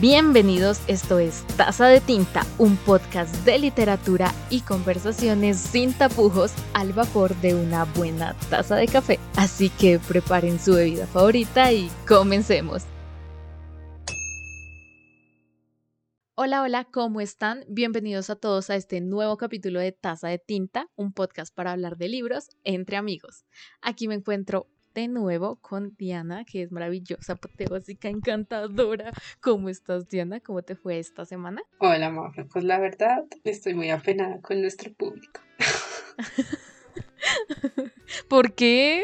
Bienvenidos, esto es Taza de Tinta, un podcast de literatura y conversaciones sin tapujos al vapor de una buena taza de café. Así que preparen su bebida favorita y comencemos. Hola, hola, ¿cómo están? Bienvenidos a todos a este nuevo capítulo de Taza de Tinta, un podcast para hablar de libros entre amigos. Aquí me encuentro de nuevo con Diana, que es maravillosa, apoteósica, encantadora. ¿Cómo estás, Diana? ¿Cómo te fue esta semana? Hola, Mafe. Pues la verdad, estoy muy apenada con nuestro público. ¿Por qué?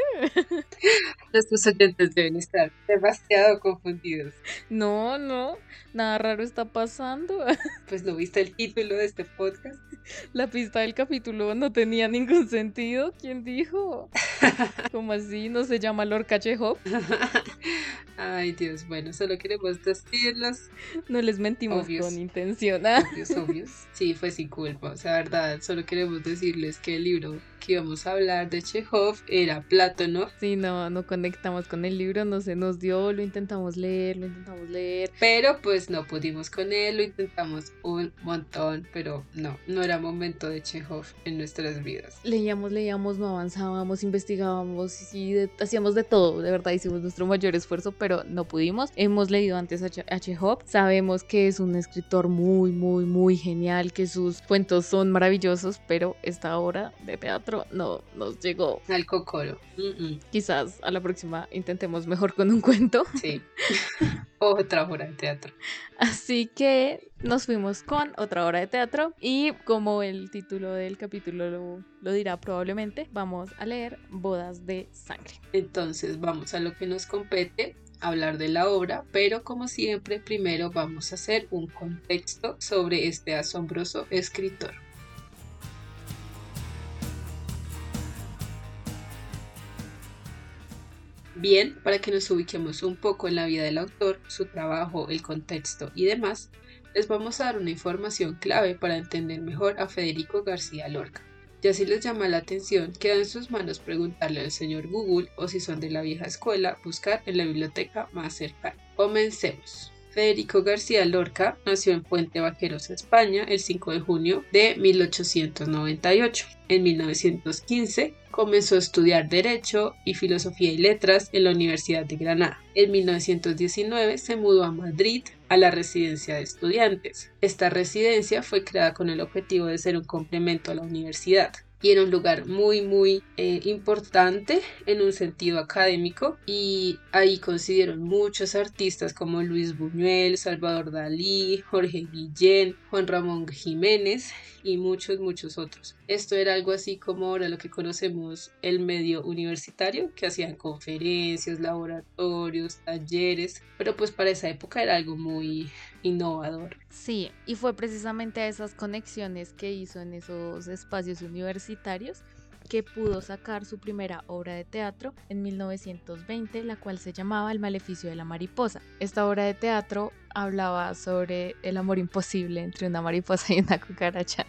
Nuestros oyentes deben estar demasiado confundidos. No, no, nada raro está pasando. Pues no viste el título de este podcast. La pista del capítulo no tenía ningún sentido. ¿Quién dijo? ¿Cómo así? ¿No se llama Lorca Chekhov? Ay, Dios, bueno, solo queremos decirlos. No les mentimos con intención. Obvios, obvios. Sí, fue sin culpa. O sea, verdad, solo queremos decirles que el libro que íbamos a hablar de Chekhov era Plátano. Sí, no, no conectamos con el libro, no se nos dio, lo intentamos leer, lo intentamos leer. Pero pues no pudimos con él, lo intentamos un montón, pero no, no era momento de Chekhov en nuestras vidas. Leíamos, leíamos, no avanzábamos, investigábamos y hacíamos de todo, de verdad hicimos nuestro mayor esfuerzo, pero no pudimos. Hemos leído antes a, a Chekhov, sabemos que es un escritor muy, muy, muy genial, que sus cuentos son maravillosos, pero esta obra de teatro no nos llegó. Al cocoro. Quizás a la próxima intentemos mejor con un cuento. Sí. otra obra de teatro. Así que nos fuimos con otra obra de teatro y como el título del capítulo lo, lo, dirá probablemente, vamos a leer Bodas de Sangre. Entonces vamos a lo que nos compete, hablar de la obra, pero como siempre primero vamos a hacer un contexto sobre este asombroso escritor. Bien, para que nos ubiquemos un poco en la vida del autor, su trabajo, el contexto y demás, les vamos a dar una información clave para entender mejor a Federico García Lorca. Ya si les llama la atención, queda en sus manos preguntarle al señor Google o si son de la vieja escuela, buscar en la biblioteca más cercana. Comencemos. Federico García Lorca nació en Puente Vaqueros, España, el 5 de junio de 1898. En 1915 comenzó a estudiar Derecho y Filosofía y Letras en la Universidad de Granada. En 1919 se mudó a Madrid a la residencia de estudiantes. Esta residencia fue creada con el objetivo de ser un complemento a la universidad y era un lugar muy muy eh, importante en un sentido académico y ahí coincidieron muchos artistas como Luis Buñuel, Salvador Dalí, Jorge Guillén, Juan Ramón Jiménez y muchos muchos otros. Esto era algo así como ahora lo que conocemos el medio universitario, que hacían conferencias, laboratorios, talleres, pero pues para esa época era algo muy innovador. Sí, y fue precisamente a esas conexiones que hizo en esos espacios universitarios que pudo sacar su primera obra de teatro en 1920, la cual se llamaba El maleficio de la mariposa. Esta obra de teatro hablaba sobre el amor imposible entre una mariposa y una cucaracha.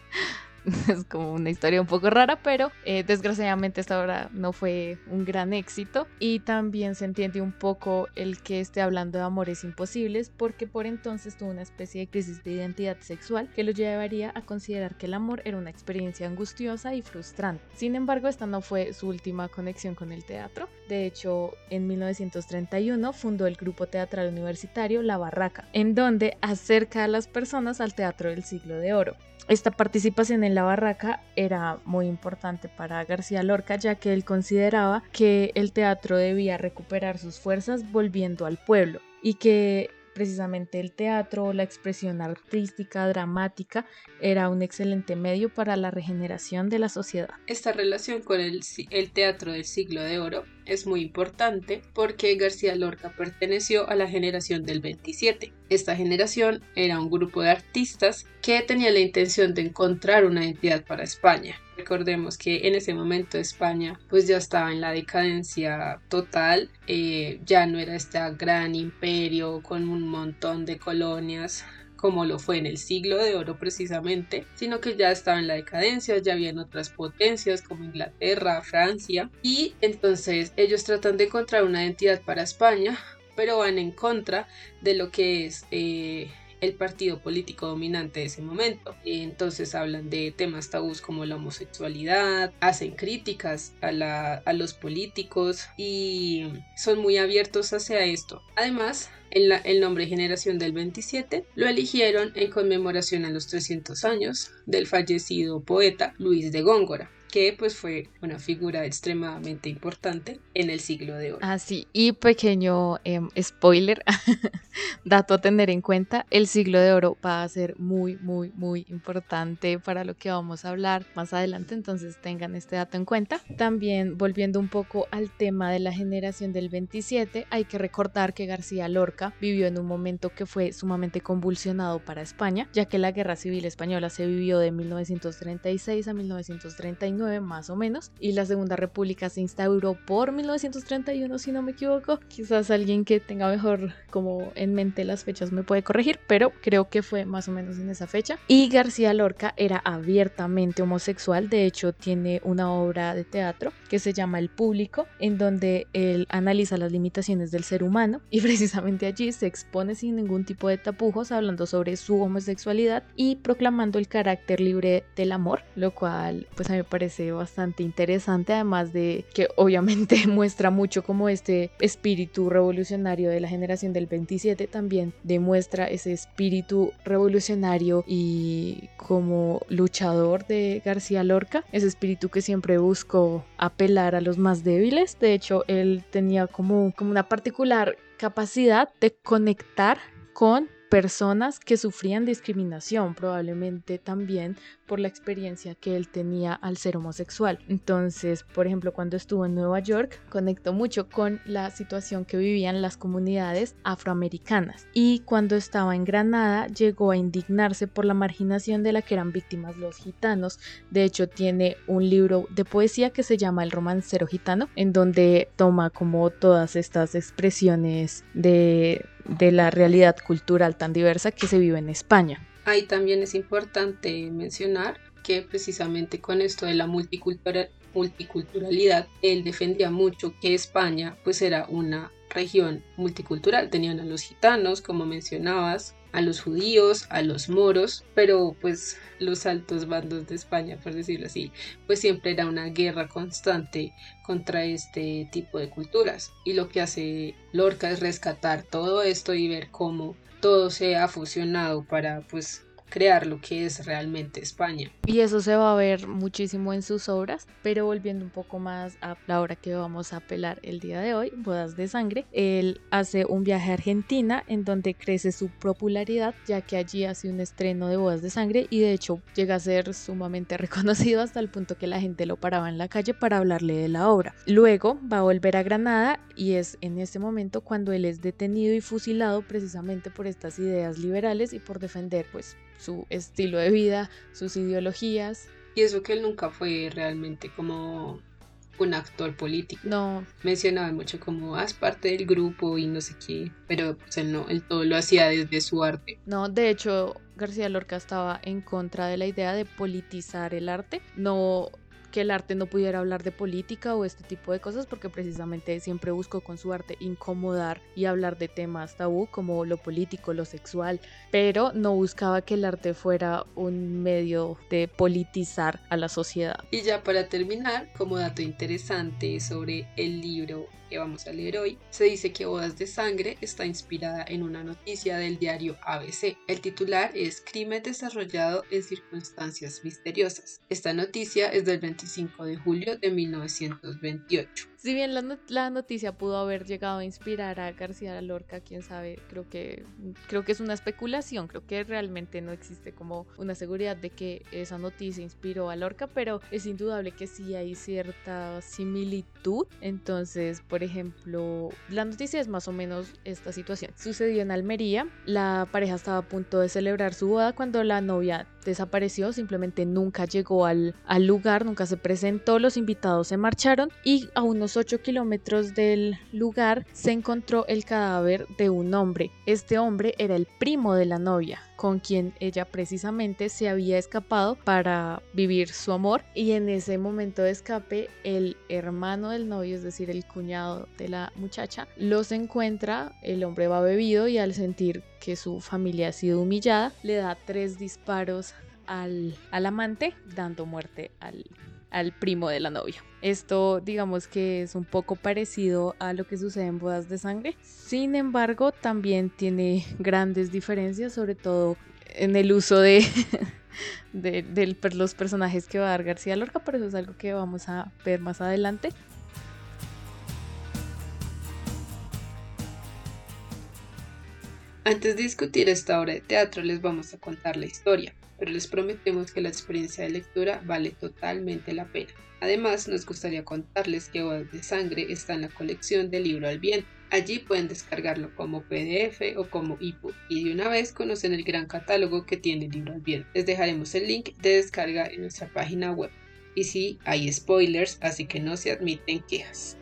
es como una historia un poco rara, pero eh, desgraciadamente esta obra no fue un gran éxito y también se entiende un poco el que esté hablando de amores imposibles porque por entonces tuvo una especie de crisis de identidad sexual que lo llevaría a considerar que el amor era una experiencia angustiosa y frustrante. Sin embargo, esta no fue su última conexión con el teatro. De hecho, en 1931 fundó el grupo teatral universitario La Barraca, en donde acerca a las personas al teatro del siglo de oro. Esta participación en la barraca era muy importante para García Lorca ya que él consideraba que el teatro debía recuperar sus fuerzas volviendo al pueblo y que precisamente el teatro, la expresión artística, dramática, era un excelente medio para la regeneración de la sociedad. Esta relación con el, el, teatro del siglo de oro es muy importante porque García Lorca perteneció a la generación del 27. Esta generación era un grupo de artistas que tenía la intención de encontrar una identidad para España. Recordemos que en ese momento España pues ya estaba en la decadencia total, eh, ya no era este gran imperio con un montón de colonias como lo fue en el siglo de oro precisamente, sino que ya estaba en la decadencia, ya habían otras potencias como Inglaterra, Francia, y entonces ellos tratan de encontrar una identidad para España pero van en contra de lo que es eh, el partido político dominante de ese momento. Entonces hablan de temas tabús como la homosexualidad, hacen críticas a, los políticos y son muy abiertos hacia esto. Además, en el nombre Generación del 27 lo eligieron en conmemoración a los 300 años del fallecido poeta Luis de Góngora que pues fue una figura extremadamente importante en el siglo de oro. Así, ah, y pequeño em, spoiler, dato a tener en cuenta, el siglo de oro va a ser muy, muy, muy importante para lo que vamos a hablar más adelante, entonces tengan este dato en cuenta. También volviendo un poco al tema de la generación del 27, hay que recordar que García Lorca vivió en un momento que fue sumamente convulsionado para España, ya que la Guerra Civil Española se vivió de 1936 a 1939 más o menos, y la Segunda República se instauró por 1931 si no me equivoco. Quizás alguien que tenga mejor como en mente las fechas me puede corregir, pero creo que fue más o menos en esa fecha. Y García Lorca era abiertamente homosexual, de hecho tiene una obra de teatro que se llama El Público, en donde él analiza las limitaciones del ser humano y precisamente allí se expone sin ningún tipo de tapujos hablando sobre su homosexualidad y proclamando el carácter libre del amor, lo cual pues a mí me parece bastante interesante, además de que obviamente muestra mucho como este espíritu revolucionario de la generación del 27 también demuestra ese espíritu revolucionario y como luchador de García Lorca, ese espíritu que siempre buscó apelar a los más débiles. De hecho, él tenía como, como una particular capacidad de conectar con personas que sufrían discriminación, probablemente también por la experiencia que él tenía al ser homosexual. Entonces, por ejemplo, cuando estuvo en Nueva York, conectó mucho con la situación que vivían las comunidades afroamericanas. Y cuando estaba en Granada, llegó a indignarse por la marginación de la que eran víctimas los gitanos. De hecho, tiene un libro de poesía que se llama El romancero gitano, en donde toma como todas estas expresiones de de la realidad cultural tan diversa que se vive en España. Ahí también es importante mencionar que precisamente con esto de la multiculturalidad, él defendía mucho que España pues era una región multicultural. Tenían a los gitanos, como mencionabas, a los judíos, a los moros, pero pues los altos bandos de España, por decirlo así, pues siempre era una guerra constante contra este tipo de culturas. Y lo que hace Lorca es rescatar todo esto y ver cómo todo se ha fusionado para pues crear lo que es realmente España. Y eso se va a ver muchísimo en sus obras, pero volviendo un poco más a la obra que vamos a apelar el día de hoy, Bodas de Sangre, él hace un viaje a Argentina en donde crece su popularidad, ya que allí hace un estreno de Bodas de Sangre y de hecho llega a ser sumamente reconocido hasta el punto que la gente lo paraba en la calle para hablarle de la obra. Luego va a volver a Granada y es en este momento cuando él es detenido y fusilado precisamente por estas ideas liberales y por defender pues su estilo de vida, sus ideologías. Y eso que él nunca fue realmente como un actor político. No. Mencionaba mucho como haz parte del grupo y no sé qué, pero pues él no, él todo lo hacía desde su arte. No, de hecho, García Lorca estaba en contra de la idea de politizar el arte. No que el arte no pudiera hablar de política o este tipo de cosas porque precisamente siempre busco con su arte incomodar y hablar de temas tabú como lo político, lo sexual, pero no buscaba que el arte fuera un medio de politizar a la sociedad. Y ya para terminar, como dato interesante sobre el libro vamos a leer hoy, se dice que Bodas de Sangre está inspirada en una noticia del diario ABC. El titular es Crimen desarrollado en circunstancias misteriosas. Esta noticia es del 25 de julio de 1928. Si bien la, noticia pudo haber llegado a inspirar a García Lorca, quién sabe, creo que, creo que es una especulación, creo que realmente no existe como una seguridad de que esa noticia inspiró a Lorca, pero es indudable que sí hay cierta similitud. Entonces, por ejemplo, la noticia es más o menos esta situación. Sucedió en Almería, la pareja estaba a punto de celebrar su boda cuando la novia desapareció, simplemente nunca llegó al, al lugar, nunca se presentó, los invitados se marcharon y a unos 8 kilómetros del lugar se encontró el cadáver de un hombre. Este hombre era el primo de la novia, con quien ella precisamente se había escapado para vivir su amor y en ese momento de escape el hermano del novio, es decir, el cuñado de la muchacha, los encuentra, el hombre va bebido y al sentir que su familia ha sido humillada, le da tres disparos al, al amante, dando muerte al, al primo de la novia. Esto digamos que es un poco parecido a lo que sucede en bodas de sangre. Sin embargo, también tiene grandes diferencias, sobre todo en el uso de, los personajes que va a dar García Lorca, pero eso es algo que vamos a ver más adelante. Antes de discutir esta obra de teatro les vamos a contar la historia, pero les prometemos que la experiencia de lectura vale totalmente la pena. Además, nos gustaría contarles que Bodas de Sangre está en la colección del libro al viento. Allí pueden descargarlo como PDF o como ebook y de una vez conocen el gran catálogo que tiene libro al viento. Les dejaremos el link de descarga en nuestra página web. Y sí, hay spoilers, así que no se admiten quejas.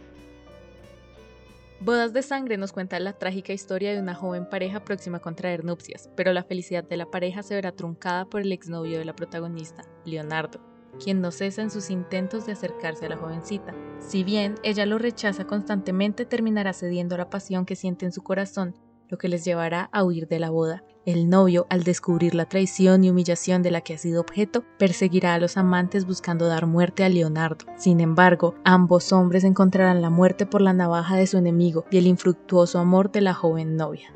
Bodas de Sangre nos cuenta la trágica historia de una joven pareja próxima a contraer nupcias, pero la felicidad de la pareja se verá truncada por el exnovio de la protagonista, Leonardo, quien no cesa en sus intentos de acercarse a la jovencita. Si bien ella lo rechaza constantemente, terminará cediendo a la pasión que siente en su corazón, lo que les llevará a huir de la boda. El novio, al descubrir la traición y humillación de la que ha sido objeto, perseguirá a los amantes buscando dar muerte a Leonardo. Sin embargo, ambos hombres encontrarán la muerte por la navaja de su enemigo y el infructuoso amor de la joven novia.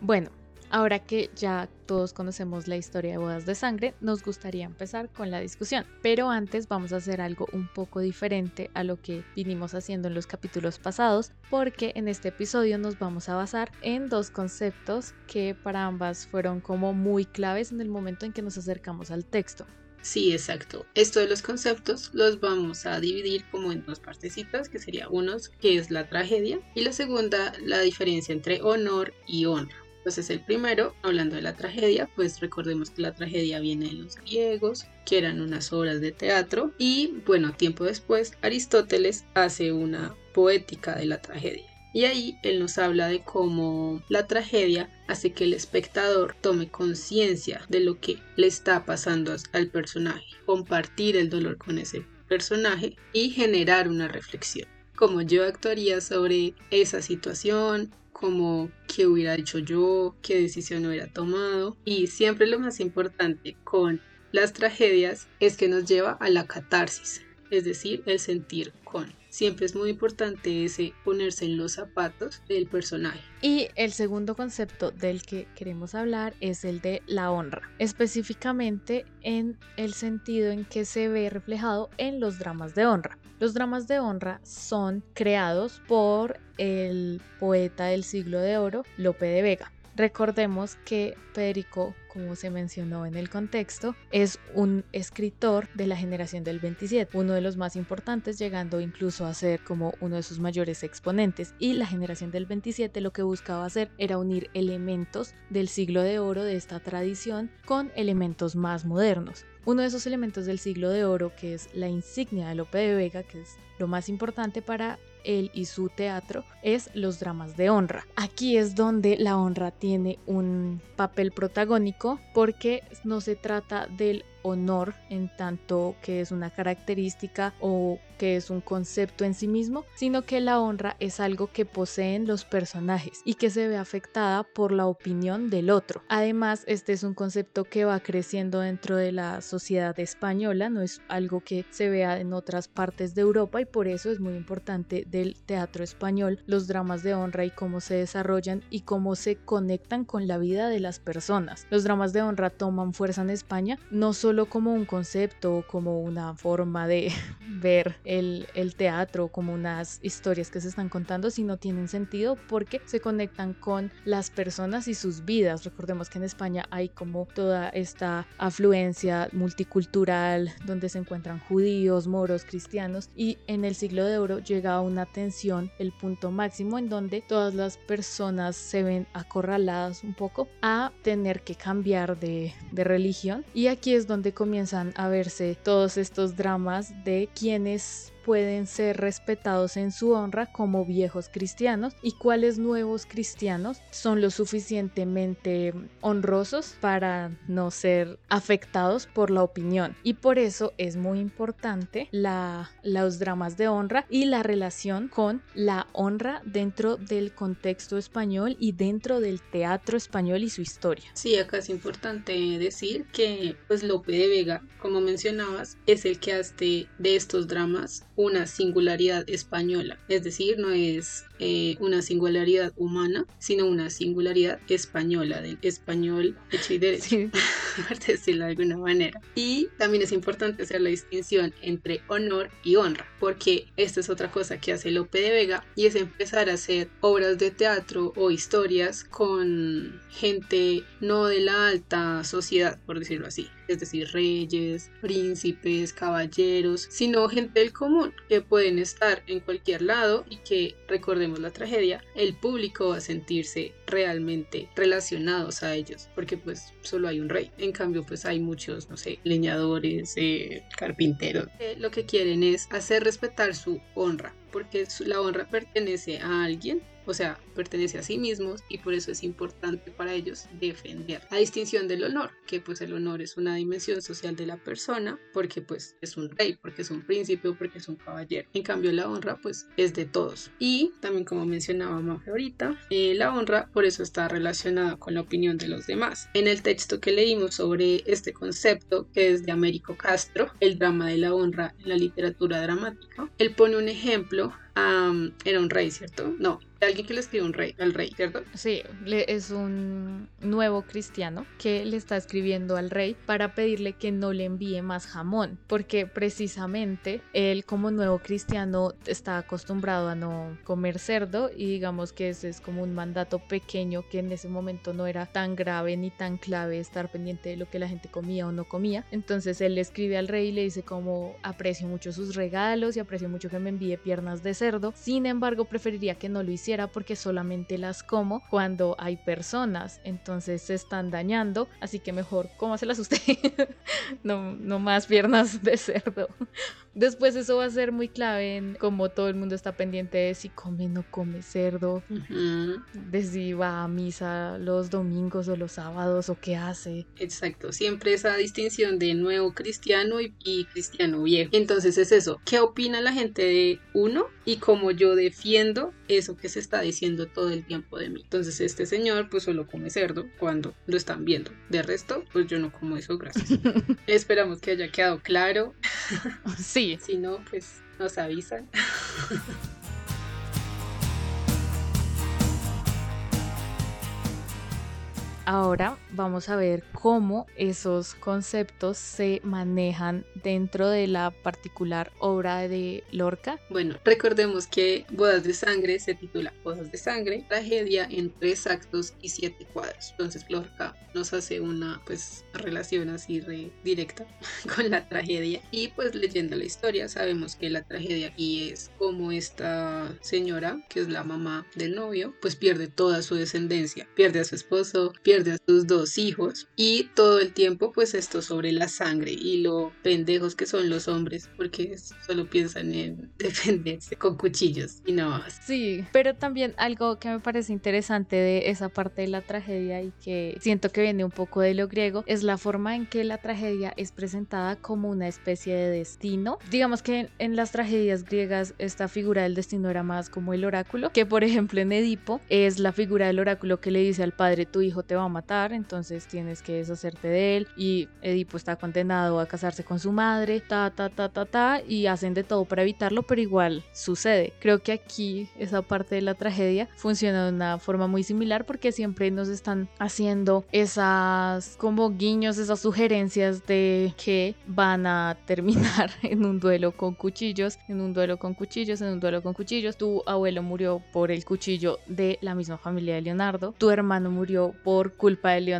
Bueno, Ahora que ya todos conocemos la historia de bodas de sangre, nos gustaría empezar con la discusión. Pero antes vamos a hacer algo un poco diferente a lo que vinimos haciendo en los capítulos pasados, porque en este episodio nos vamos a basar en dos conceptos que para ambas fueron como muy claves en el momento en que nos acercamos al texto. Sí, exacto. Esto de los conceptos los vamos a dividir como en dos partecitas, que sería unos que es la tragedia y la segunda la diferencia entre honor y honra. Entonces el primero, hablando de la tragedia, pues recordemos que la tragedia viene de los griegos, que eran unas obras de teatro, y bueno, tiempo después Aristóteles hace una poética de la tragedia. Y ahí él nos habla de cómo la tragedia hace que el espectador tome conciencia de lo que le está pasando al personaje, compartir el dolor con ese personaje y generar una reflexión. Como yo actuaría sobre esa situación, como qué hubiera hecho yo, qué decisión hubiera tomado. Y siempre lo más importante con las tragedias es que nos lleva a la catarsis, es decir, el sentir con. Siempre es muy importante ese ponerse en los zapatos del personaje. Y el segundo concepto del que queremos hablar es el de la honra, específicamente en el sentido en que se ve reflejado en los dramas de honra. Los dramas de honra son creados por el poeta del siglo de oro, Lope de Vega. Recordemos que Federico, como se mencionó en el contexto, es un escritor de la generación del 27, uno de los más importantes, llegando incluso a ser como uno de sus mayores exponentes. Y la generación del 27 lo que buscaba hacer era unir elementos del siglo de oro de esta tradición con elementos más modernos. Uno de esos elementos del siglo de oro, que es la insignia de Lope de Vega, que es lo más importante para él y su teatro es los dramas de honra. Aquí es donde la honra tiene un papel protagónico porque no se trata del honor en tanto que es una característica o que es un concepto en sí mismo, sino que la honra es algo que poseen los personajes y que se ve afectada por la opinión del otro. Además, este es un concepto que va creciendo dentro de la sociedad española, no es algo que se vea en otras partes de Europa y por eso es muy importante del teatro español los dramas de honra y cómo se desarrollan y cómo se conectan con la vida de las personas. Los dramas de honra toman fuerza en España no solo como un concepto o como una forma de ver el, el teatro, como unas historias que se están contando, sino tienen sentido porque se conectan con las personas y sus vidas. Recordemos que en España hay como toda esta afluencia multicultural donde se encuentran judíos, moros, cristianos y en el siglo de oro llega a una tensión, el punto máximo en donde todas las personas se ven acorraladas un poco a tener que cambiar de, de religión y aquí es donde comienzan a verse todos estos dramas de quienes Peace. Pueden ser respetados en su honra como viejos cristianos y cuáles nuevos cristianos son lo suficientemente honrosos para no ser afectados por la opinión. Y por eso es muy importante la, los dramas de honra y la relación con la honra dentro del contexto español y dentro del teatro español y su historia. Sí, acá es importante decir que pues Lope de Vega, como mencionabas, es el que hace de estos dramas una singularidad española, es decir, no es eh, una singularidad humana, sino una singularidad española, del español hecho y derecho, por decirlo de alguna manera. Y también es importante hacer la distinción entre honor y honra, porque esta es otra cosa que hace Lope de Vega y es empezar a hacer obras de teatro o historias con gente no de la alta sociedad, por decirlo así, es decir, reyes, príncipes, caballeros, sino gente del común que pueden estar en cualquier lado y que recordemos la tragedia, el público va a sentirse realmente relacionados a ellos, porque pues solo hay un rey. En cambio, pues hay muchos, no sé, leñadores, eh, carpinteros. lo que quieren es hacer respetar su honra, porque la honra pertenece a alguien o sea, pertenece a sí mismos y por eso es importante para ellos defender. La distinción del honor, que pues el honor es una dimensión social de la persona, porque pues es un rey, porque es un príncipe o porque es un caballero. En cambio, la honra pues es de todos. Y también como mencionaba Mafe ahorita, eh, la honra por eso está relacionada con la opinión de los demás. En el texto que leímos sobre este concepto, que es de Américo Castro, el drama de la honra en la literatura dramática, él pone un ejemplo era un rey, ¿cierto? No, alguien que le escribe un rey, al rey, ¿cierto? Sí, es un nuevo cristiano que le está escribiendo al rey para pedirle que no le envíe más jamón, porque precisamente él como nuevo cristiano está acostumbrado a no comer cerdo y digamos que ese es como un mandato pequeño que en ese momento no era tan grave ni tan clave estar pendiente de lo que la gente comía o no comía. Entonces él le escribe al rey y le dice como aprecio mucho sus regalos y aprecio mucho que me envíe piernas de cerdo, sin embargo preferiría que no lo hiciera porque solamente las como cuando hay personas, entonces se están dañando, así que mejor cómaselas usted, no, no más piernas de cerdo. Después eso va a ser muy clave en cómo todo el mundo está pendiente de si come o no come cerdo, de si va a misa los domingos o los sábados o qué hace. Exacto, siempre esa distinción de nuevo cristiano y, y cristiano viejo. Entonces es eso, ¿qué opina la gente de uno y cómo yo defiendo eso que se está diciendo todo el tiempo de mí? Entonces este señor pues solo come cerdo cuando lo están viendo. De resto, pues yo no como eso, gracias. Esperamos que haya quedado claro. Sí, si no, pues nos avisan. Ahora vamos a ver cómo esos conceptos se manejan dentro de la particular obra de Lorca. Bueno, recordemos que Bodas de Sangre se titula Bodas de Sangre, tragedia en tres actos y siete cuadros. Entonces Lorca nos hace una pues relación así directa con la tragedia y pues leyendo la historia sabemos que la tragedia aquí es como esta señora que es la mamá del novio pues pierde toda su descendencia, pierde a su esposo, pierde de sus dos hijos y todo el tiempo pues esto sobre la sangre y lo pendejos que son los hombres porque solo piensan en defenderse con cuchillos y navajas. Sí, pero también algo que me parece interesante de esa parte de la tragedia y que siento que viene un poco de lo griego es la forma en que la tragedia es presentada como una especie de destino. Digamos que en, las tragedias griegas esta figura del destino era más como el oráculo, que por ejemplo en Edipo es la figura del oráculo que le dice al padre tu hijo te va a matar, entonces tienes que deshacerte de él y Edipo está condenado a casarse con su madre, ta, ta, ta, ta, ta, y hacen de todo para evitarlo, pero igual sucede. Creo que aquí esa parte de la tragedia funciona de una forma muy similar porque siempre nos están haciendo esas como guiños, esas sugerencias de que van a terminar en un duelo con cuchillos, en un duelo con cuchillos, en un duelo con cuchillos. Tu abuelo murió por el cuchillo de la misma familia de Leonardo, tu hermano murió por culpa de Leonardo.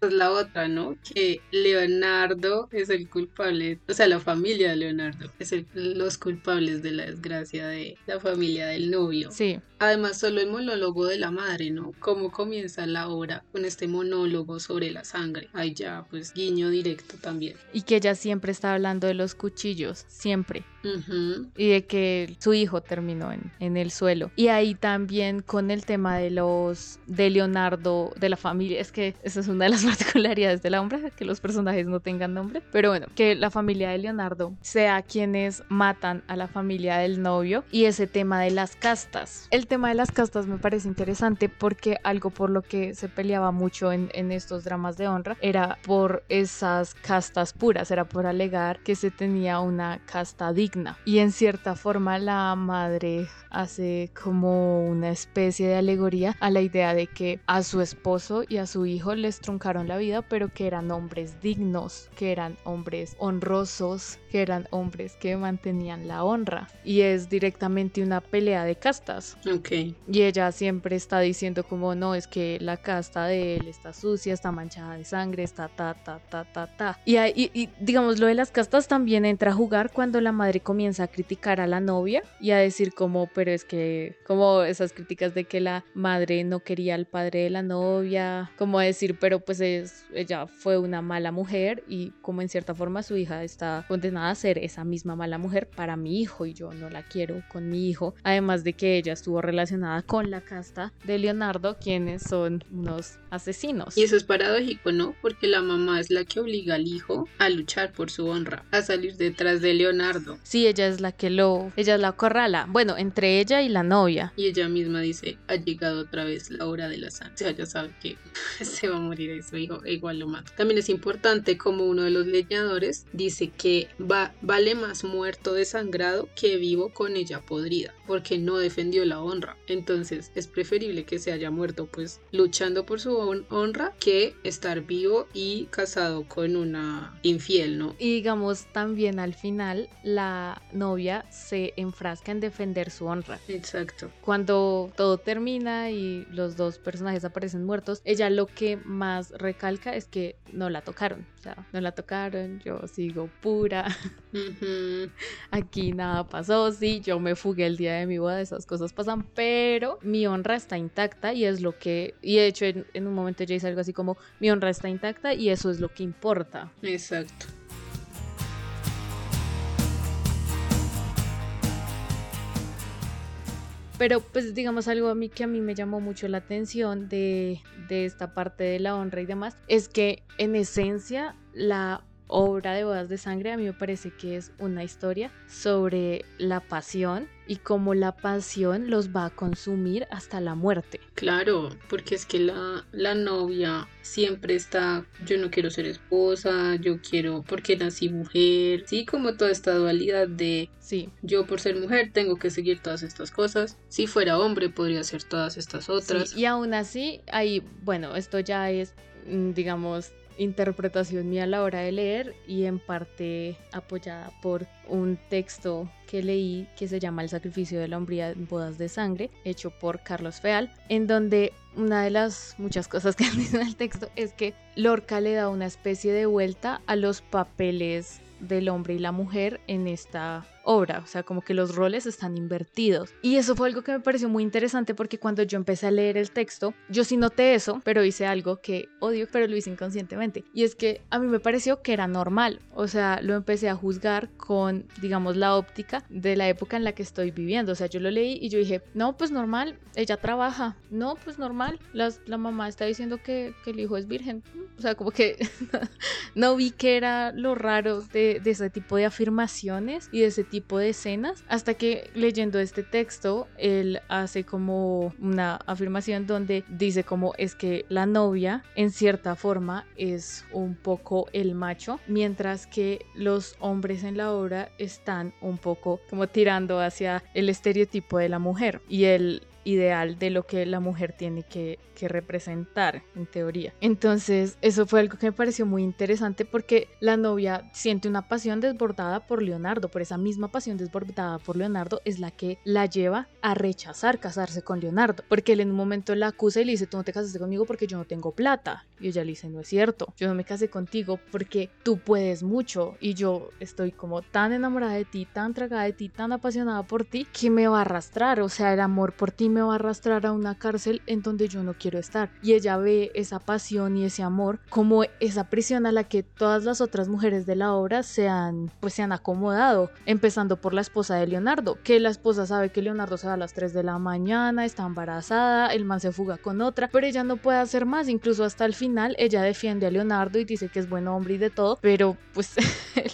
Es la otra, ¿no? Que Leonardo es el culpable, o sea, la familia de Leonardo es el, los culpables de la desgracia de la familia del novio. Sí. Además, solo el monólogo de la madre, ¿no? Cómo comienza la obra con este monólogo sobre la sangre. Ahí ya, pues, guiño directo también. Y que ella siempre está hablando de los cuchillos, siempre. Ujú. y de que su hijo terminó en, en el suelo. Y ahí también con el tema de los de Leonardo, de la familia, es que esa es una de las particularidades de la obra, que los personajes no tengan nombre, pero bueno, que la familia de Leonardo sea quienes matan a la familia del novio y ese tema de las castas. El tema de las castas me parece interesante porque algo por lo que se peleaba mucho en, en estos dramas de honra era por esas castas puras, era por alegar que se tenía una casta digna. Y en cierta forma la madre hace como una especie de alegoría a la idea de que a su esposo y a su hijo les truncaron la vida, pero que eran hombres dignos, que eran hombres honrosos, que eran hombres que mantenían la honra. Y es directamente una pelea de castas. Ok. Y ella siempre está diciendo como no, es que la casta de él está sucia, está manchada de sangre, está ta, ta, ta, ta, ta. Y, y, y, digamos, lo de las castas también entra a jugar cuando la madre comienza a criticar a la novia y a decir como, pero es que, como esas críticas de que la madre no quería al padre de la novia, como decir, pero pues es, ella fue una mala mujer y como en cierta forma su hija está condenada a ser esa misma mala mujer para mi hijo y yo no la quiero con mi hijo. Además de que ella estuvo relacionada con la casta de Leonardo, quienes son unos asesinos. Y eso es paradójico, ¿no? Porque la mamá es la que obliga al hijo a luchar por su honra, a salir detrás de Leonardo. Sí, ella es la que lo, ella es la corrala. Bueno, entre ella y la novia. Y ella misma dice, ha llegado otra vez la hora de la sangre. O sea, ya sabe que se va a morir de su hijo e igual lo mata. También es importante como uno de los leñadores dice que va, vale más muerto desangrado que vivo con ella podrida, porque no defendió la honra. Entonces es preferible que se haya muerto pues luchando por su hon- honra que estar vivo y casado con una infiel, ¿no? Y digamos, también al final la novia se enfrasca en defender su honra. Exacto. Cuando todo termina y los dos personajes aparecen muertos, ella lo que más recalca es que no la tocaron. Sea, no la tocaron, yo sigo pura, aquí nada pasó, sí, yo me fugué el día de mi boda, esas cosas pasan, pero mi honra está intacta y es lo que, y de hecho en, en un momento ella dice algo así como, mi honra está intacta y eso es lo que importa. Exacto. Pero pues digamos algo a mí que a mí me llamó mucho la atención de, de esta parte de la honra y demás, es que en esencia la obra de bodas de sangre a mí me parece que es una historia sobre la pasión y cómo la pasión los va a consumir hasta la muerte. Claro, porque es que la, la novia siempre está, yo no quiero ser esposa, yo quiero, porque nací mujer, sí, como toda esta dualidad de Sí, yo por ser mujer tengo que seguir todas estas cosas, si fuera hombre podría hacer todas estas otras. Sí, y aún así, ahí, bueno, esto ya es, mm, digamos, interpretación mía a la hora de leer y en parte apoyada por un texto que leí que se llama El sacrificio de la hombría en bodas de sangre, hecho por Carlos Feal, en donde una de las muchas cosas que dice en el texto es que Lorca le da una especie de vuelta a los papeles del hombre y la mujer en esta obra, o sea, como que los roles están invertidos. Y eso fue algo que me pareció muy interesante porque cuando yo empecé a leer el texto, yo sí noté eso, pero hice algo que odio, pero lo hice inconscientemente. Y es que a mí me pareció que era normal, o sea, lo empecé a juzgar con, digamos, la óptica de la época en la que estoy viviendo. O sea, yo lo leí y yo dije, no, pues normal, ella trabaja, no, pues normal, las- la mamá está diciendo que, que el hijo es virgen. O sea, como que no vi que era lo raro de, de ese tipo de afirmaciones y de ese tipo tipo de escenas hasta que leyendo este texto él hace como una afirmación donde dice como es que la novia en cierta forma es un poco el macho mientras que los hombres en la obra están un poco como tirando hacia el estereotipo de la mujer y él ideal de lo que la mujer tiene que, representar en teoría. Entonces eso fue algo que me pareció muy interesante porque la novia siente una pasión desbordada por Leonardo, por esa misma pasión desbordada por Leonardo es la que la lleva a rechazar casarse con Leonardo, porque él en un momento la acusa y le dice, tú no te casaste conmigo porque yo no tengo plata. Y ella le dice, no es cierto, yo no me casé contigo porque tú puedes mucho y yo estoy como tan enamorada de ti, tan tragada de ti, tan apasionada por ti, que me va a arrastrar, o sea, el amor por ti me va a arrastrar a una cárcel en donde yo no quiero estar. Y ella ve esa pasión y ese amor como esa prisión a la que todas las otras mujeres de la obra se han, pues, se han acomodado, empezando por la esposa de Leonardo, que la esposa sabe que Leonardo se va a las 3 de la mañana, está embarazada, el man se fuga con otra, pero ella no puede hacer más, incluso hasta el final ella defiende a Leonardo y dice que es buen hombre y de todo, pero pues él,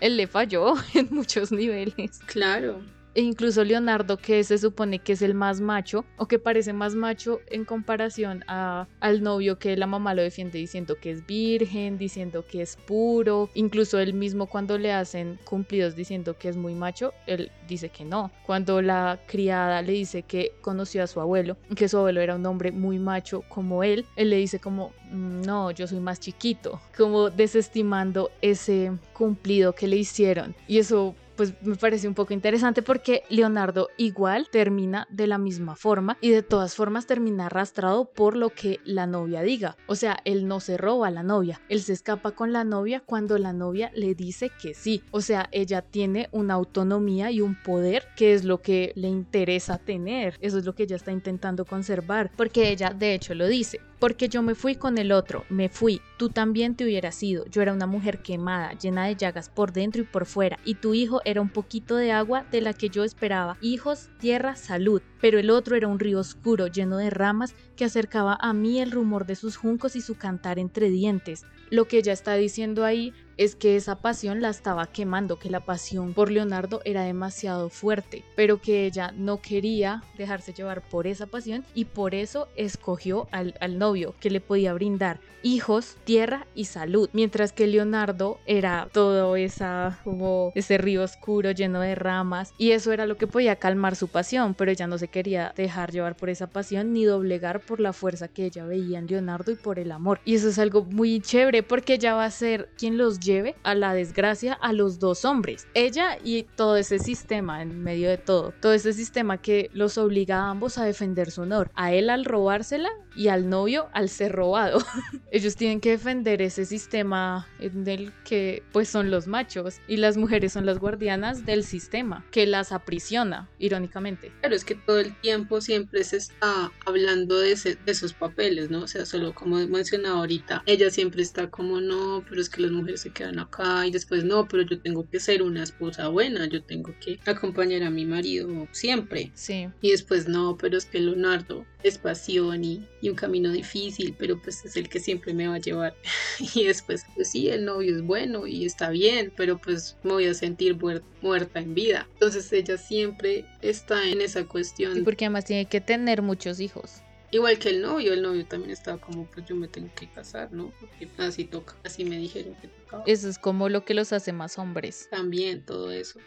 él le falló en muchos niveles. Claro, e incluso Leonardo, que se supone que es el más macho, o que parece más macho en comparación a, al novio que la mamá lo defiende diciendo que es virgen, diciendo que es puro, incluso él mismo cuando le hacen cumplidos diciendo que es muy macho, él dice que no. Cuando la criada le dice que conoció a su abuelo, que su abuelo era un hombre muy macho como él, él le dice como, mm, no, yo soy más chiquito, como desestimando ese cumplido que le hicieron. Y eso pues me parece un poco interesante porque Leonardo igual termina de la misma forma y de todas formas termina arrastrado por lo que la novia diga. O sea, él no se roba a la novia, él se escapa con la novia cuando la novia le dice que sí. O sea, ella tiene una autonomía y un poder que es lo que le interesa tener. Eso es lo que ella está intentando conservar porque ella de hecho lo dice. Porque yo me fui con el otro, me fui, tú también te hubieras ido. Yo era una mujer quemada, llena de llagas por dentro y por fuera, y tu hijo era un poquito de agua de la que yo esperaba. Hijos, tierra, salud. Pero el otro era un río oscuro, lleno de ramas, que acercaba a mí el rumor de sus juncos y su cantar entre dientes. Lo que ella está diciendo ahí es que esa pasión la estaba quemando, que la pasión por Leonardo era demasiado fuerte, pero que ella no quería dejarse llevar por esa pasión y por eso escogió al, novio que le podía brindar hijos, tierra y salud, mientras que Leonardo era todo esa como ese río oscuro lleno de ramas y eso era lo que podía calmar su pasión, pero ella no se quería dejar llevar por esa pasión ni doblegar por la fuerza que ella veía en Leonardo y por el amor. Y eso es algo muy chévere porque ella va a ser quien los lleve a la desgracia a los dos hombres. Ella y todo ese sistema en medio de todo. Todo ese sistema que los obliga a ambos a defender su honor. A él al robársela y al novio al ser robado. Ellos tienen que defender ese sistema en el que pues son los machos y las mujeres son las guardianas del sistema que las aprisiona, irónicamente. Claro, es que todo el tiempo siempre se está hablando de, de esos papeles, ¿no? O sea, solo como mencionado ahorita, ella siempre está como no, pero es que las mujeres se quedan acá y después no, pero yo tengo que ser una esposa buena, yo tengo que acompañar a mi marido siempre. Sí. Y después no, pero es que Leonardo es pasión y, un camino difícil, pero pues es el que siempre me va a llevar. y después, pues sí, el novio es bueno y está bien, pero pues me voy a sentir muerta en vida. Entonces ella siempre está en esa cuestión. Y porque además tiene que tener muchos hijos. Igual que el novio, el novio también estaba como, pues yo me tengo que casar, ¿no? Porque así toca, así me dijeron que tocaba. Eso es como lo que los hace más hombres. También todo eso.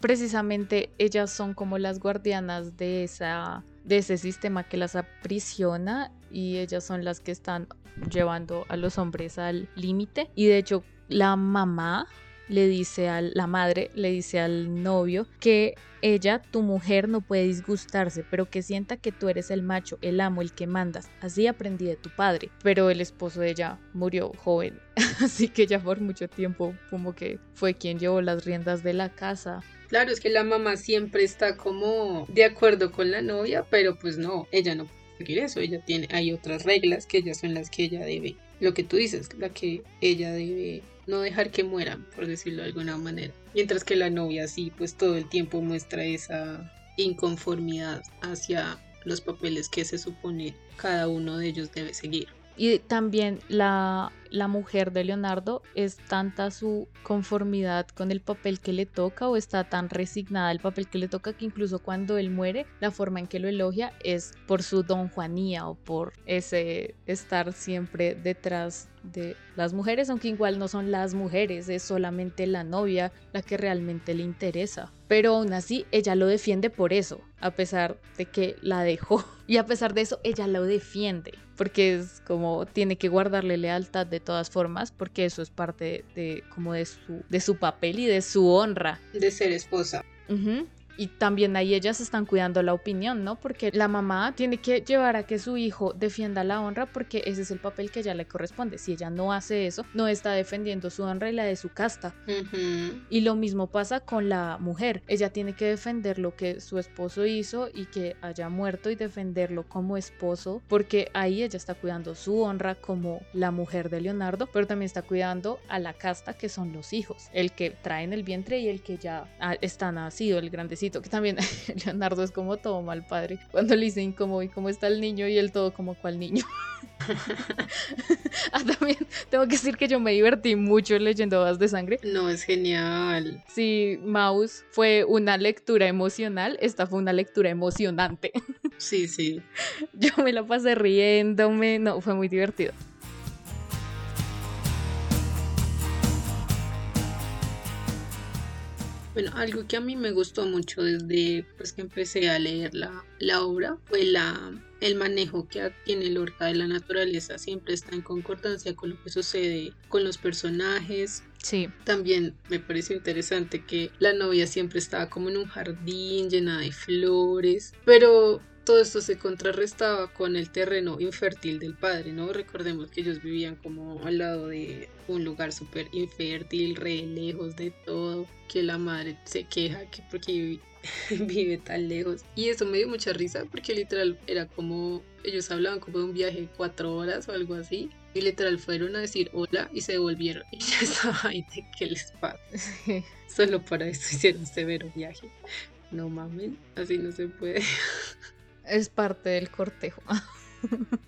Precisamente ellas son como las guardianas de esa de ese sistema que las aprisiona y ellas son las que están llevando a los hombres al límite y de hecho la mamá le dice a la madre, le dice al novio que ella, tu mujer, no puede disgustarse, pero que sienta que tú eres el macho, el amo, el que mandas. Así aprendí de tu padre. Pero el esposo de ella murió joven, así que ya por mucho tiempo como que fue quien llevó las riendas de la casa. Claro, es que la mamá siempre está como de acuerdo con la novia, pero pues no, ella no puede seguir eso, ella tiene, hay otras reglas que ellas son las que ella debe, lo que tú dices, la que ella debe no dejar que mueran, por decirlo de alguna manera. Mientras que la novia sí, pues todo el tiempo muestra esa inconformidad hacia los papeles que se supone cada uno de ellos debe seguir. Y también la, la mujer de Leonardo es tanta su conformidad con el papel que le toca o está tan resignada al papel que le toca que incluso cuando él muere, la forma en que lo elogia es por su don Juanía o por ese estar siempre detrás de las mujeres, aunque igual no son las mujeres, es solamente la novia la que realmente le interesa. Pero aún así, ella lo defiende por eso, a pesar de que la dejó. Y a pesar de eso, ella lo defiende, porque es como tiene que guardarle lealtad todas formas, porque eso es parte de, como de su, de su papel y de su honra. De ser esposa. Y también ahí ellas están cuidando la opinión, ¿no? Porque la mamá tiene que llevar a que su hijo defienda la honra porque ese es el papel que ella le corresponde. Si ella no hace eso, no está defendiendo su honra y la de su casta. Y lo mismo pasa con la mujer. Ella tiene que defender lo que su esposo hizo y que haya muerto y defenderlo como esposo porque ahí ella está cuidando su honra como la mujer de Leonardo, pero también está cuidando a la casta que son los hijos, el que trae en el vientre y el que ya está nacido, el grandecito que también Leonardo es como todo mal padre. Cuando le dicen cómo, y cómo está el niño y él todo como cual niño. ah, también tengo que decir que yo me divertí mucho leyendo Vas de Sangre. No, es genial. Sí, Mouse fue una lectura emocional, esta fue una lectura emocionante. sí, sí. Yo me la pasé riéndome, no, fue muy divertido. Bueno, algo que a mí me gustó mucho desde pues, que empecé a leer la, la obra fue la, el manejo que tiene Lorca de la naturaleza. Siempre está en concordancia con lo que sucede con los personajes. Sí. También me parece interesante que la novia siempre estaba como en un jardín llena de flores, pero todo esto se contrarrestaba con el terreno infértil del padre, ¿no? Recordemos que ellos vivían como al lado de un lugar súper infértil, re lejos de todo, que la madre se queja que porque vive tan lejos. Y eso me dio mucha risa porque literal era como, ellos hablaban como de un viaje de cuatro horas o algo así. Y literal fueron a decir hola y se devolvieron. Y ya estaba ahí de qué les pasa. Solo para eso hicieron severo viaje. No mamen, así no se puede. Es parte del cortejo.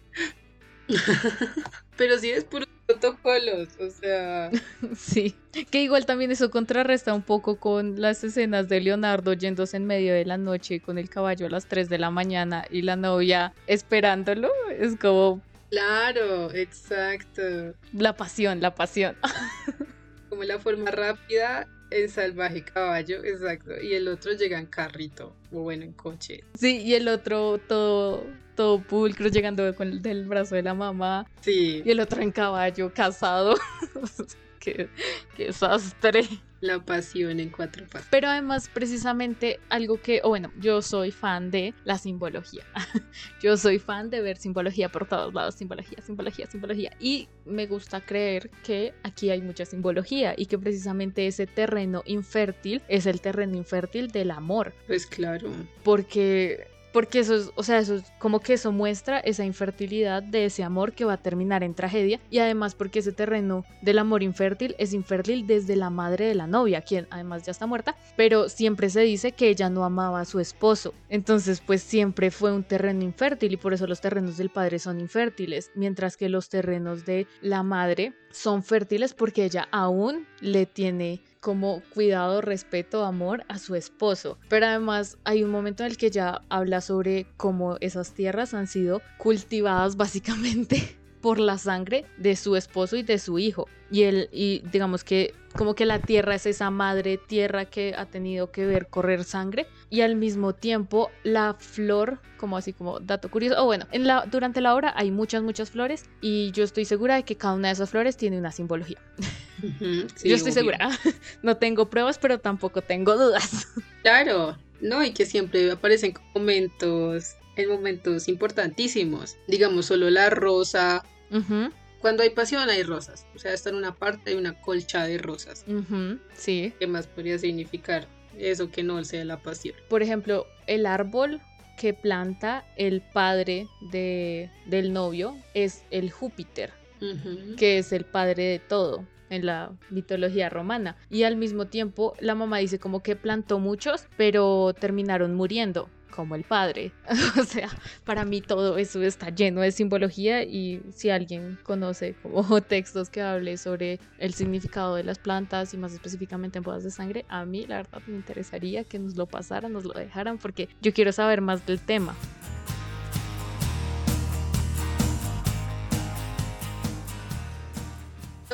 Pero sí es puro protocolos, o sea. Sí, que igual también eso contrarresta un poco con las escenas de Leonardo yéndose en medio de la noche con el caballo a las 3 de la mañana y la novia esperándolo. Es como. Claro, exacto. La pasión, la pasión. Como la forma rápida el salvaje caballo, exacto. Y el otro llega en carrito, o bueno, en coche. Sí, y el otro todo, todo pulcro llegando con el del brazo de la mamá. Sí. Y el otro en caballo, casado. qué, qué desastre la pasión en cuatro patas. Pero además, precisamente algo que, o bueno, yo soy fan de la simbología. yo soy fan de ver simbología por todos lados, simbología, simbología, simbología. Y me gusta creer que aquí hay mucha simbología y que precisamente ese terreno infértil es el terreno infértil del amor. Pues claro. Porque porque eso es, o sea, eso es como que eso muestra esa infertilidad de ese amor que va a terminar en tragedia y además porque ese terreno del amor infértil es infértil desde la madre de la novia, quien además ya está muerta, pero siempre se dice que ella no amaba a su esposo. Entonces, pues siempre fue un terreno infértil y por eso los terrenos del padre son infértiles, mientras que los terrenos de la madre son fértiles porque ella aún le tiene como cuidado, respeto, amor a su esposo. Pero además hay un momento en el que ya habla sobre cómo esas tierras han sido cultivadas básicamente por la sangre de su esposo y de su hijo. Y él, y digamos que como que la tierra es esa madre tierra que ha tenido que ver correr sangre y al mismo tiempo la flor, como así como dato curioso, o bueno, en la, durante la obra hay muchas, muchas flores y yo estoy segura de que cada una de esas flores tiene una simbología. yo estoy segura. No tengo pruebas, pero tampoco tengo dudas. Claro, no, y que siempre aparecen momentos en momentos importantísimos. Digamos, solo la rosa. Cuando hay pasión hay rosas. O sea, está en una parte hay una colcha de rosas. Sí. ¿Qué más podría significar eso que no sea la pasión? Por ejemplo, el árbol que planta el padre de, del novio es el Júpiter, que es el padre de todo en la mitología romana. Y al mismo tiempo la mamá dice como que plantó muchos, pero terminaron muriendo. Como el padre. o sea, para mí todo eso está lleno de simbología y si alguien conoce como textos que hable sobre el significado de las plantas y más específicamente en bodas de sangre, a mí la verdad me interesaría que nos lo pasaran, nos lo dejaran porque yo quiero saber más del tema.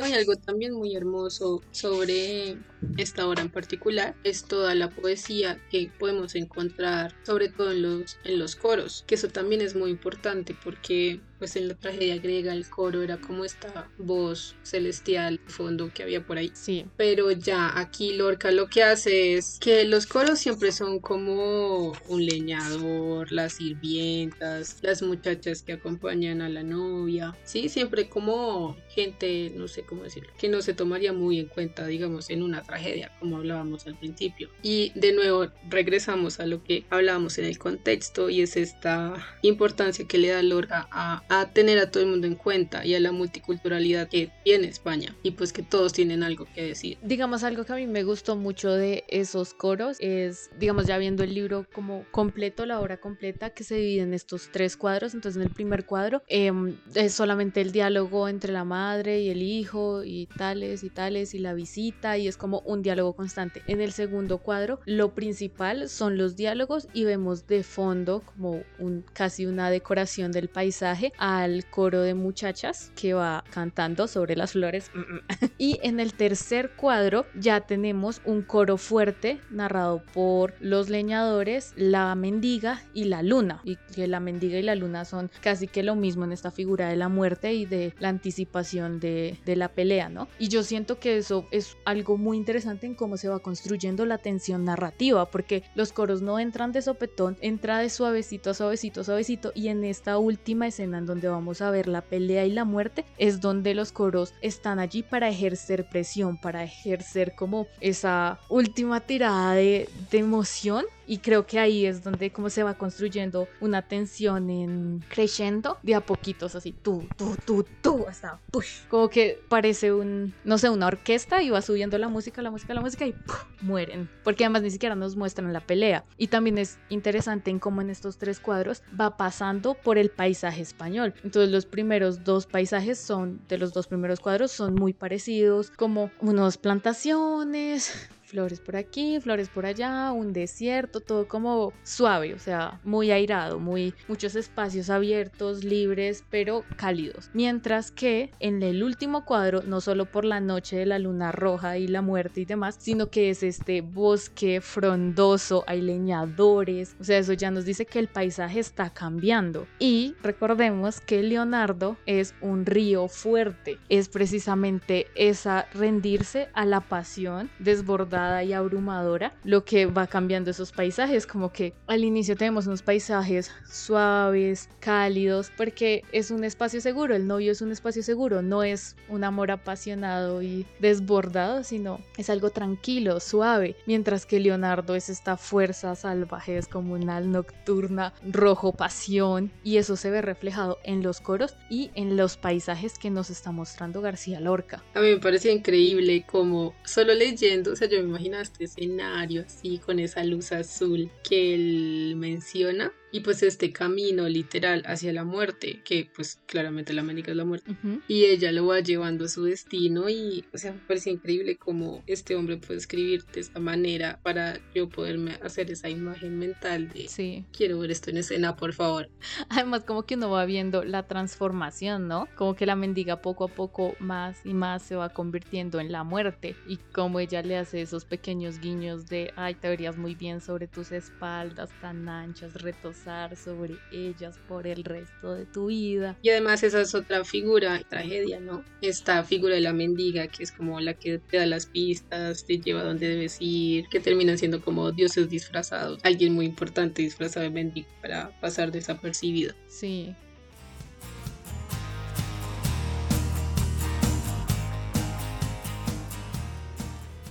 Hay algo también muy hermoso sobre esta obra en particular, es toda la poesía que podemos encontrar, sobre todo en los, en los coros, que eso también es muy importante porque pues en la tragedia griega el coro era como esta voz celestial fondo que había por ahí. Sí. Pero ya aquí Lorca lo que hace es que los coros siempre son como un leñador, las sirvientas, las muchachas que acompañan a la novia. Sí, siempre como gente, no sé cómo decirlo, que no se tomaría muy en cuenta, digamos, en una tragedia, como hablábamos al principio. Y de nuevo regresamos a lo que hablábamos en el contexto y es esta importancia que le da Lorca a a tener a todo el mundo en cuenta y a la multiculturalidad que tiene España y pues que todos tienen algo que decir. Digamos algo que a mí me gustó mucho de esos coros es, digamos ya viendo el libro como completo, la obra completa, que se divide en estos tres cuadros. Entonces en el primer cuadro em, es solamente el diálogo entre la madre y el hijo y tales y tales y la visita y es como un diálogo constante. En el segundo cuadro lo principal son los diálogos y vemos de fondo como un, casi una decoración del paisaje al coro de muchachas que va cantando sobre las flores. Y en el tercer cuadro ya tenemos un coro fuerte narrado por los leñadores, la mendiga y la luna. Y que la mendiga y la luna son casi que lo mismo en esta figura de la muerte y de la anticipación de, de la pelea, ¿no? Y yo siento que eso es algo muy interesante en cómo se va construyendo la tensión narrativa, porque los coros no entran de sopetón, entra de suavecito a suavecito a suavecito y en esta última escena donde vamos a ver la pelea y la muerte, es donde los coros están allí para ejercer presión, para ejercer como esa última tirada de, emoción y creo que ahí es donde como se va construyendo una tensión en creciendo de a poquitos así tú tú tú tú hasta push. Como que parece un no sé una orquesta y va subiendo la música la música la música y mueren. Porque además ni siquiera nos muestran la pelea. Y también es interesante en cómo en estos tres cuadros va pasando por el paisaje español. Entonces los primeros dos paisajes son de los dos primeros cuadros son muy parecidos como unos plantaciones flores por aquí, flores por allá, un desierto, todo como suave, o sea, muy airado, muy muchos espacios abiertos, libres, pero cálidos. Mientras que en el último cuadro, no solo por la noche de la luna roja y la muerte y demás, sino que es este bosque frondoso, hay leñadores, o sea, eso ya nos dice que el paisaje está cambiando. Y recordemos que Leonardo es un río fuerte, es precisamente esa rendirse a la pasión desbordada y abrumadora, lo que va cambiando esos paisajes, como que al inicio tenemos unos paisajes suaves, cálidos, porque es un espacio seguro, el novio es un espacio seguro, no es un amor apasionado y desbordado, sino es algo tranquilo, suave, mientras que Leonardo es esta fuerza salvaje, descomunal, nocturna, rojo, pasión, y eso se ve reflejado en los coros y en los paisajes que nos está mostrando García Lorca. A mí me parece increíble como solo leyendo, o sea, yo me imagino este escenario así con esa luz azul que él menciona y pues este camino literal hacia la muerte, que pues claramente la América es la muerte, y ella lo va llevando a su destino y o sea, me parece increíble cómo este hombre puede escribir de esta manera para yo poderme hacer esa imagen mental de sí. quiero ver esto en escena, por favor. Además como que uno va viendo la transformación, ¿no? Como que la mendiga poco a poco más y más se va convirtiendo en la muerte y como ella le hace esos pequeños guiños de, ay, te verías muy bien sobre tus espaldas tan anchas, retos sobre ellas por el resto de tu vida. Y además esa es otra figura, tragedia, ¿no? Esta figura de la mendiga, que es como la que te da las pistas, te lleva a donde debes ir, que terminan siendo como dioses disfrazados. Alguien muy importante disfrazado de mendigo para pasar desapercibido. Sí,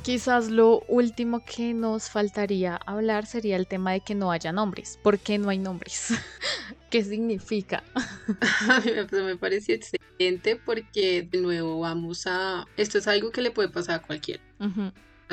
Quizás lo último que nos faltaría hablar sería el tema de que no haya nombres. ¿Por qué no hay nombres? ¿Qué significa? A mí me pareció excelente porque de nuevo vamos a... Esto es algo que le puede pasar a cualquiera.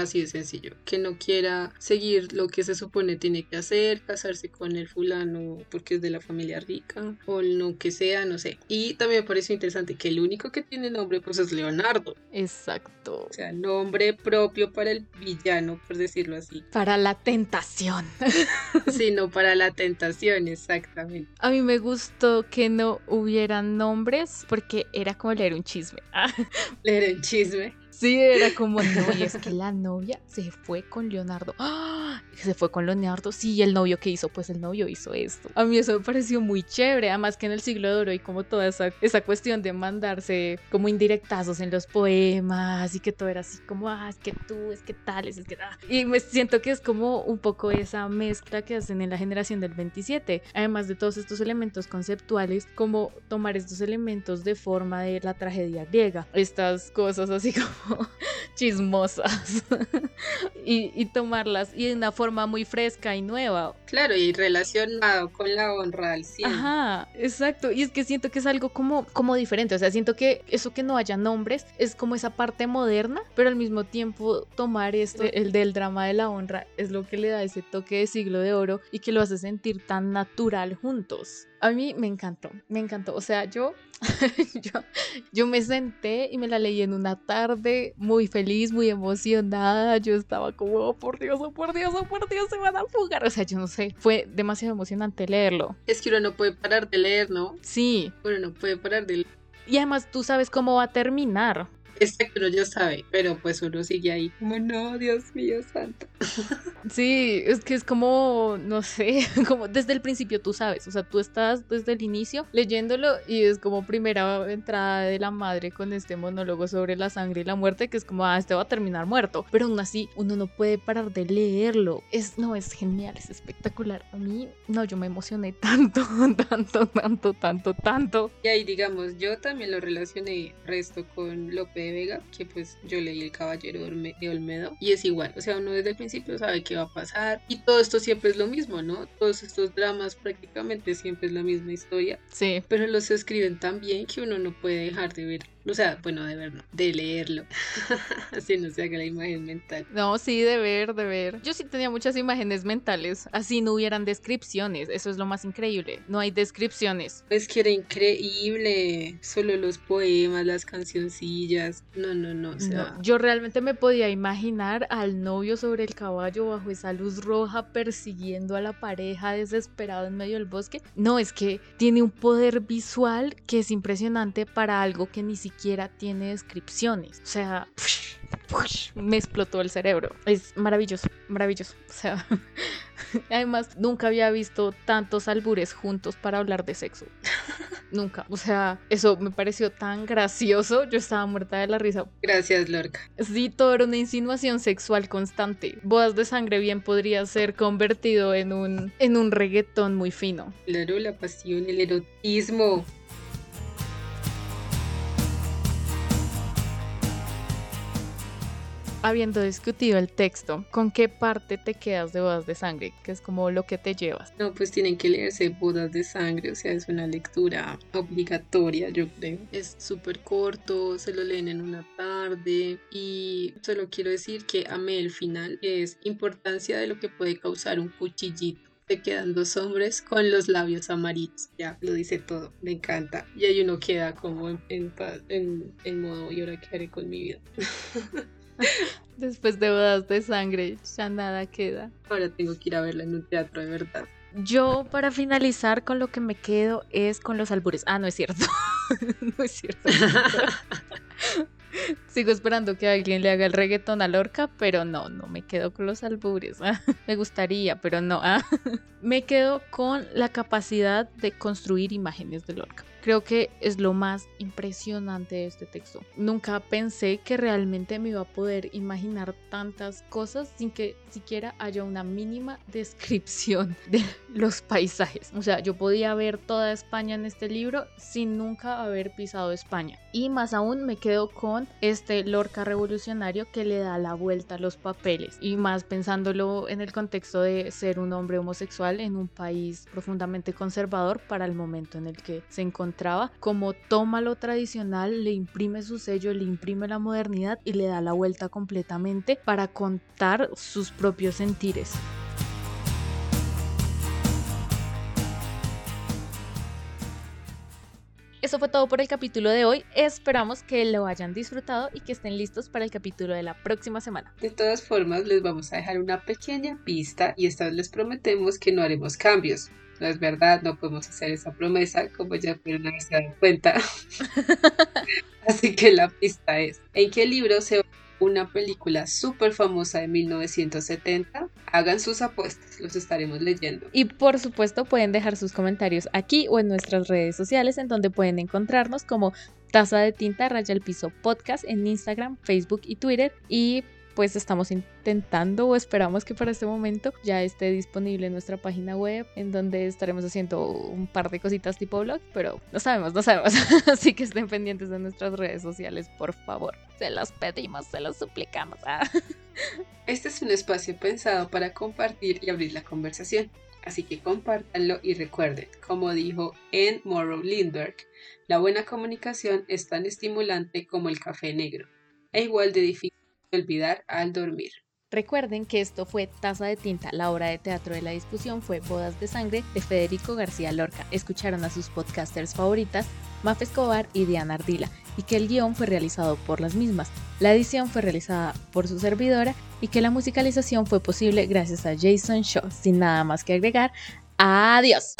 Así de sencillo. Que no quiera seguir lo que se supone tiene que hacer, casarse con el fulano porque es de la familia rica o lo que sea, no sé. Y también me pareció interesante que el único que tiene nombre pues es Leonardo. Exacto. O sea, nombre propio para el villano, por decirlo así. Para la tentación. sí, no para la tentación, exactamente. A mí me gustó que no hubieran nombres porque era como leer un chisme. leer un chisme. Sí, era como, no, y es que la novia se fue con Leonardo. ¡Ah! Se fue con Leonardo. Sí, ¿y el novio qué hizo? Pues el novio hizo esto. A mí eso me pareció muy chévere. Además que en el siglo de oro y como toda esa, esa cuestión de mandarse como indirectazos en los poemas y que todo era así como, ah, es que tú, es que tal, es que... Ah. Y me siento que es como un poco esa mezcla que hacen en la generación del 27. Además de todos estos elementos conceptuales, como tomar estos elementos de forma de la tragedia griega. Estas cosas así como chismosas y, tomarlas y de una forma muy fresca y nueva. Claro, y relacionado con la honra al cielo. Ajá, exacto. Y es que siento que es algo como, como diferente. O sea, siento que eso que no haya nombres es como esa parte moderna, pero al mismo tiempo tomar este, el del drama de la honra, es lo que le da ese toque de siglo de oro y que lo hace sentir tan natural juntos. A mí me encantó, me encantó. O sea, yo, yo, yo me senté y me la leí en una tarde muy feliz, muy emocionada. Yo estaba como, oh, por Dios, oh, por Dios, oh, por Dios, se van a fugar. O sea, yo no sé, fue demasiado emocionante leerlo. Es que uno no puede parar de leer, ¿no? Sí. Uno no puede parar de leer. Y además tú sabes cómo va a terminar. Este uno ya sabe, pero pues uno sigue ahí como, no, Dios mío santo. Sí, es que es como, no sé, como desde el principio tú sabes, o sea, tú estás desde el inicio leyéndolo y es como primera entrada de la madre con este monólogo sobre la sangre y la muerte, que es como, ah, este va a terminar muerto, pero aún así uno no puede parar de leerlo. Es, no, es genial, es espectacular. A mí, no, yo me emocioné tanto, tanto, tanto, tanto, tanto. Y ahí, digamos, yo también lo relacioné resto con Vega, que pues yo leí El Caballero de Olmedo y es igual, o sea, uno desde el principio sabe qué va a pasar y todo esto siempre es lo mismo, ¿no? Todos estos dramas prácticamente siempre es la misma historia. Sí. Pero los escriben tan bien que uno no puede dejar de ver o sea, bueno, de verlo, de leerlo. así no se haga la imagen mental. No, sí, de ver, de ver. Yo sí tenía muchas imágenes mentales. Así no hubieran descripciones. Eso es lo más increíble. No hay descripciones. Es que era increíble. Solo los poemas, las cancioncillas. No, no, no. Yo realmente me podía imaginar al novio sobre el caballo bajo esa luz roja persiguiendo a la pareja desesperado en medio del bosque. No, es que tiene un poder visual que es impresionante para algo que ni siquiera siquiera tiene descripciones. O sea, me explotó el cerebro. Es maravilloso, maravilloso. O sea, además nunca había visto tantos albures juntos para hablar de sexo. Nunca. O sea, eso me pareció tan gracioso. Yo estaba muerta de la risa. Gracias, Lorca. Sí, todo era una insinuación sexual constante. Bodas de sangre bien podría ser convertido en un, en un reggaetón muy fino. Claro, la pasión, el erotismo. Habiendo discutido el texto, ¿con qué parte te quedas de Bodas de Sangre? Que es como lo que te llevas. No, pues tienen que leerse Bodas de Sangre, o sea, es una lectura obligatoria, yo creo. Es súper corto, se lo leen en una tarde y solo quiero decir que amé el final, es importancia de lo que puede causar un cuchillito te quedan dos hombres con los labios amarillos. Ya, lo dice todo, me encanta. Y ahí uno queda como en, en, en modo, y ahora qué haré con mi vida. Después de bodas de sangre, ya nada queda. Ahora tengo que ir a verla en un teatro de verdad. Yo, para finalizar, con lo que me quedo es con los albures. Ah, no es cierto. no es cierto. Sigo esperando que alguien le haga el reggaetón a Lorca, pero no, no me quedo con los albures. me gustaría, pero no. me quedo con la capacidad de construir imágenes de Lorca. Creo que es lo más impresionante de este texto. Nunca pensé que realmente me iba a poder imaginar tantas cosas sin que siquiera haya una mínima descripción de los paisajes. O sea, yo podía ver toda España en este libro sin nunca haber pisado España. Y más aún me quedo con este Lorca revolucionario que le da la vuelta a los papeles. Y más pensándolo en el contexto de ser un hombre homosexual en un país profundamente conservador para el momento en el que se encontraba encontraba, como toma lo tradicional, le imprime su sello, le imprime la modernidad y le da la vuelta completamente para contar sus propios sentires. Eso fue todo por el capítulo de hoy. Esperamos que lo hayan disfrutado y que estén listos para el capítulo de la próxima semana. De todas formas, les vamos a dejar una pequeña pista y esta vez les prometemos que no haremos cambios. No es verdad, no podemos hacer esa promesa, como ya pudieron haberse dado cuenta. Así que la pista es, ¿en qué libro se una película súper famosa de 1970. Hagan sus apuestas, los estaremos leyendo. Y por supuesto pueden dejar sus comentarios aquí o en nuestras redes sociales en donde pueden encontrarnos como Taza de Tinta Raya el Piso Podcast en Instagram, Facebook y Twitter. Y pues estamos intentando o esperamos que para este momento ya esté disponible en nuestra página web en donde estaremos haciendo un par de cositas tipo blog, pero no sabemos, no sabemos. Así que estén pendientes de nuestras redes sociales, por favor. Se los pedimos, se los suplicamos. Ah. Este es un espacio pensado para compartir y abrir la conversación. Así que compártanlo y recuerden, como dijo en Morrow Lindbergh, la buena comunicación es tan estimulante como el café negro, e igual de difícil olvidar al dormir. Recuerden que esto fue Taza de Tinta, la obra de teatro de la discusión fue Bodas de Sangre de Federico García Lorca. Escucharon a sus podcasters favoritas, Maf Escobar y Diana Ardila, y que el guion fue realizado por las mismas. La edición fue realizada por su servidora y que la musicalización fue posible gracias a Jason Shaw. Sin nada más que agregar, adiós.